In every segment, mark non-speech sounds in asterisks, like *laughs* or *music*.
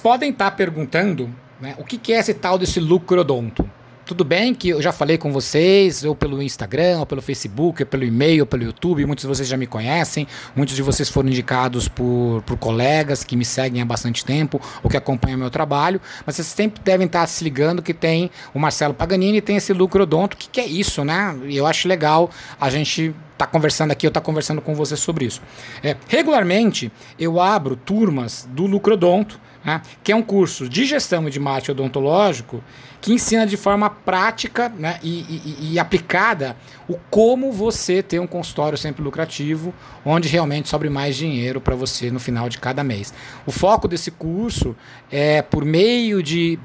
podem estar perguntando né, o que, que é esse tal desse lucrodonto. Tudo bem que eu já falei com vocês, ou pelo Instagram, ou pelo Facebook, ou pelo e-mail, ou pelo YouTube, muitos de vocês já me conhecem, muitos de vocês foram indicados por, por colegas que me seguem há bastante tempo, ou que acompanham meu trabalho, mas vocês sempre devem estar se ligando que tem o Marcelo Paganini e tem esse lucrodonto, o que, que é isso, né? E eu acho legal a gente tá conversando aqui, eu tá conversando com você sobre isso. É, regularmente eu abro turmas do Lucrodonto, né, que é um curso de gestão e de marketing odontológico que ensina de forma prática né, e, e, e, aplicada o como você ter um consultório sempre lucrativo, onde realmente sobre mais dinheiro para você no final de cada mês. O foco desse curso é por meio de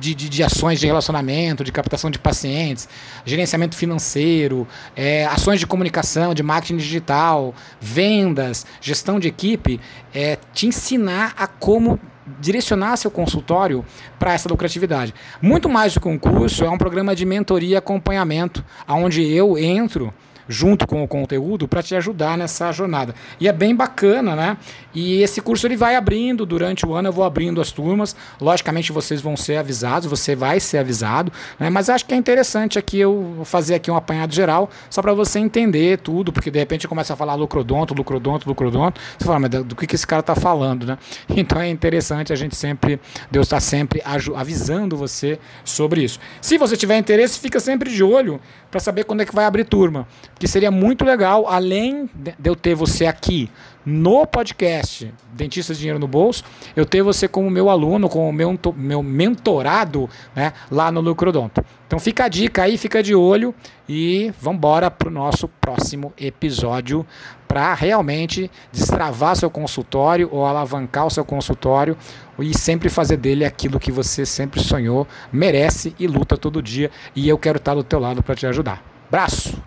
de, de, de, ações de relacionamento, de captação de pacientes, gerenciamento financeiro, é, ações de comunicação, de marketing digital, vendas, gestão de equipe, é, te ensinar a como direcionar seu consultório para essa lucratividade. Muito mais do que um curso, é um programa de mentoria e acompanhamento, onde eu entro junto com o conteúdo para te ajudar nessa jornada. E é bem bacana, né? E esse curso ele vai abrindo durante o ano, eu vou abrindo as turmas. Logicamente vocês vão ser avisados, você vai ser avisado, né? Mas acho que é interessante aqui eu fazer aqui um apanhado geral, só para você entender tudo, porque de repente começa a falar lucrodonto, lucrodonto, lucrodonto, você fala, mas do que, que esse cara está falando, né? *laughs* Então é interessante a gente sempre, Deus está sempre avisando você sobre isso. Se você tiver interesse, fica sempre de olho para saber quando é que vai abrir turma que seria muito legal, além de eu ter você aqui no podcast Dentistas Dinheiro no Bolso, eu ter você como meu aluno, como meu, meu mentorado né, lá no Lucrodonto. Então fica a dica aí, fica de olho e vamos embora para o nosso próximo episódio para realmente destravar seu consultório ou alavancar o seu consultório e sempre fazer dele aquilo que você sempre sonhou, merece e luta todo dia. E eu quero estar do teu lado para te ajudar. Braço!